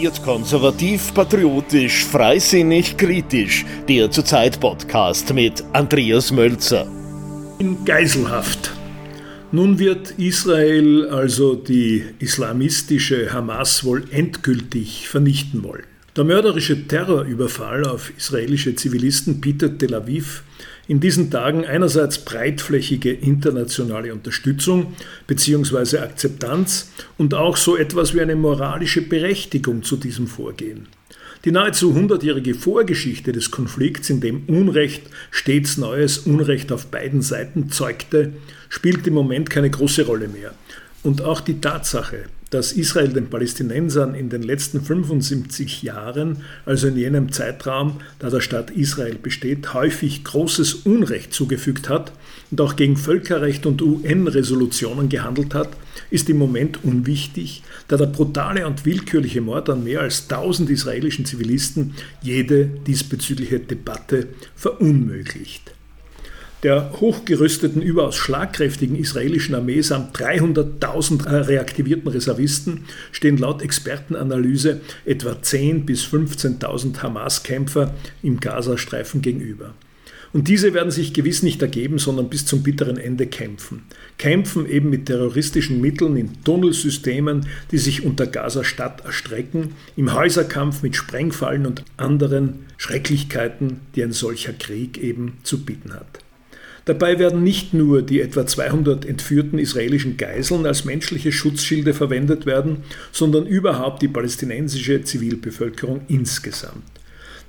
Wird konservativ, patriotisch, freisinnig, kritisch. Der Zurzeit-Podcast mit Andreas Mölzer. In Geiselhaft. Nun wird Israel also die islamistische Hamas wohl endgültig vernichten wollen. Der mörderische Terrorüberfall auf israelische Zivilisten bietet Tel Aviv in diesen Tagen einerseits breitflächige internationale Unterstützung bzw. Akzeptanz und auch so etwas wie eine moralische Berechtigung zu diesem Vorgehen. Die nahezu hundertjährige Vorgeschichte des Konflikts, in dem Unrecht stets neues Unrecht auf beiden Seiten zeugte, spielt im Moment keine große Rolle mehr. Und auch die Tatsache, dass Israel den Palästinensern in den letzten 75 Jahren, also in jenem Zeitraum, da der Staat Israel besteht, häufig großes Unrecht zugefügt hat und auch gegen Völkerrecht und UN-Resolutionen gehandelt hat, ist im Moment unwichtig, da der brutale und willkürliche Mord an mehr als 1000 israelischen Zivilisten jede diesbezügliche Debatte verunmöglicht der hochgerüsteten, überaus schlagkräftigen israelischen Armee samt 300.000 reaktivierten Reservisten stehen laut Expertenanalyse etwa 10.000 bis 15.000 Hamas-Kämpfer im Gazastreifen gegenüber. Und diese werden sich gewiss nicht ergeben, sondern bis zum bitteren Ende kämpfen. Kämpfen eben mit terroristischen Mitteln in Tunnelsystemen, die sich unter Gaza-Stadt erstrecken, im Häuserkampf mit Sprengfallen und anderen Schrecklichkeiten, die ein solcher Krieg eben zu bieten hat. Dabei werden nicht nur die etwa 200 entführten israelischen Geiseln als menschliche Schutzschilde verwendet werden, sondern überhaupt die palästinensische Zivilbevölkerung insgesamt.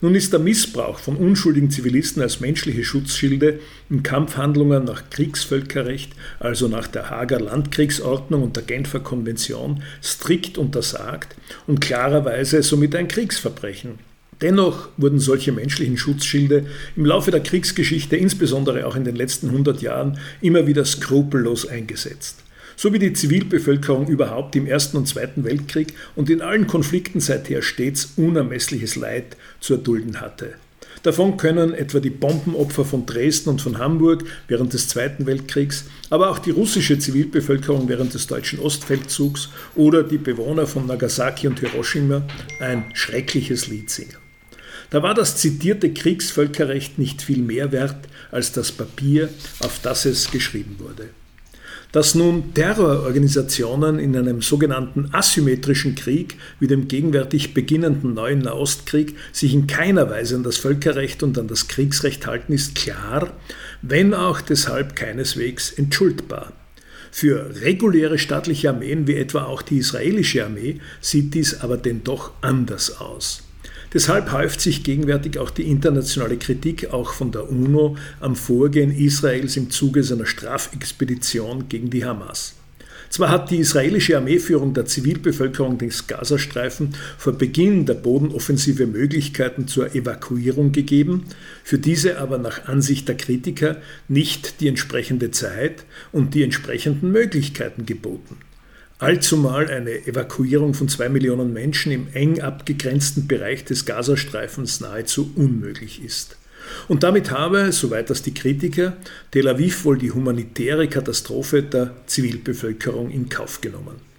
Nun ist der Missbrauch von unschuldigen Zivilisten als menschliche Schutzschilde in Kampfhandlungen nach Kriegsvölkerrecht, also nach der Hager Landkriegsordnung und der Genfer Konvention, strikt untersagt und klarerweise somit ein Kriegsverbrechen. Dennoch wurden solche menschlichen Schutzschilde im Laufe der Kriegsgeschichte, insbesondere auch in den letzten 100 Jahren, immer wieder skrupellos eingesetzt. So wie die Zivilbevölkerung überhaupt im Ersten und Zweiten Weltkrieg und in allen Konflikten seither stets unermessliches Leid zu erdulden hatte. Davon können etwa die Bombenopfer von Dresden und von Hamburg während des Zweiten Weltkriegs, aber auch die russische Zivilbevölkerung während des deutschen Ostfeldzugs oder die Bewohner von Nagasaki und Hiroshima ein schreckliches Lied singen. Da war das zitierte Kriegsvölkerrecht nicht viel mehr wert als das Papier, auf das es geschrieben wurde. Dass nun Terrororganisationen in einem sogenannten asymmetrischen Krieg wie dem gegenwärtig beginnenden neuen Nahostkrieg sich in keiner Weise an das Völkerrecht und an das Kriegsrecht halten, ist klar, wenn auch deshalb keineswegs entschuldbar. Für reguläre staatliche Armeen wie etwa auch die israelische Armee sieht dies aber denn doch anders aus. Deshalb häuft sich gegenwärtig auch die internationale Kritik auch von der UNO am Vorgehen Israels im Zuge seiner Strafexpedition gegen die Hamas. Zwar hat die israelische Armeeführung der Zivilbevölkerung des Gazastreifen vor Beginn der Bodenoffensive Möglichkeiten zur Evakuierung gegeben, für diese aber nach Ansicht der Kritiker nicht die entsprechende Zeit und die entsprechenden Möglichkeiten geboten allzumal eine Evakuierung von zwei Millionen Menschen im eng abgegrenzten Bereich des Gazastreifens nahezu unmöglich ist. Und damit habe, soweit das die Kritiker, Tel Aviv wohl die humanitäre Katastrophe der Zivilbevölkerung in Kauf genommen.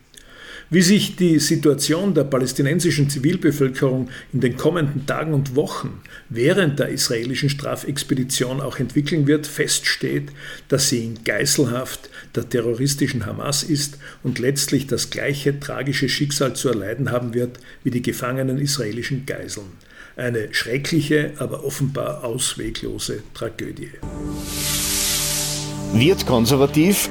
Wie sich die Situation der palästinensischen Zivilbevölkerung in den kommenden Tagen und Wochen während der israelischen Strafexpedition auch entwickeln wird, feststeht, dass sie in Geiselhaft der terroristischen Hamas ist und letztlich das gleiche tragische Schicksal zu erleiden haben wird wie die gefangenen israelischen Geiseln. Eine schreckliche, aber offenbar ausweglose Tragödie. Wird konservativ